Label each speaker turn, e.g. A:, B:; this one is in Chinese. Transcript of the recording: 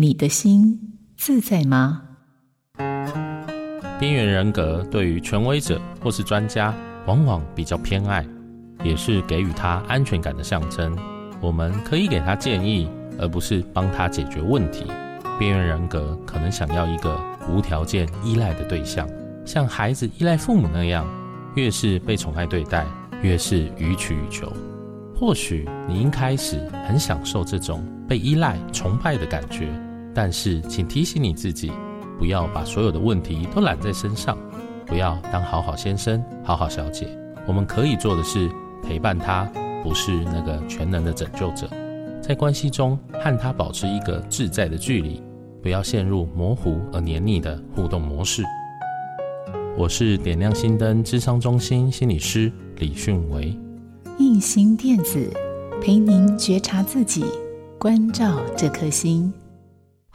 A: 你的心自在吗？
B: 边缘人格对于权威者或是专家，往往比较偏爱，也是给予他安全感的象征。我们可以给他建议，而不是帮他解决问题。边缘人格可能想要一个无条件依赖的对象，像孩子依赖父母那样，越是被宠爱对待，越是予取予求。或许你一开始很享受这种被依赖、崇拜的感觉，但是请提醒你自己，不要把所有的问题都揽在身上，不要当好好先生、好好小姐。我们可以做的是陪伴他，不是那个全能的拯救者。在关系中和他保持一个自在的距离，不要陷入模糊而黏腻的互动模式。我是点亮心灯智商中心心理师李迅维。
A: 印心电子陪您觉察自己，关照这颗心。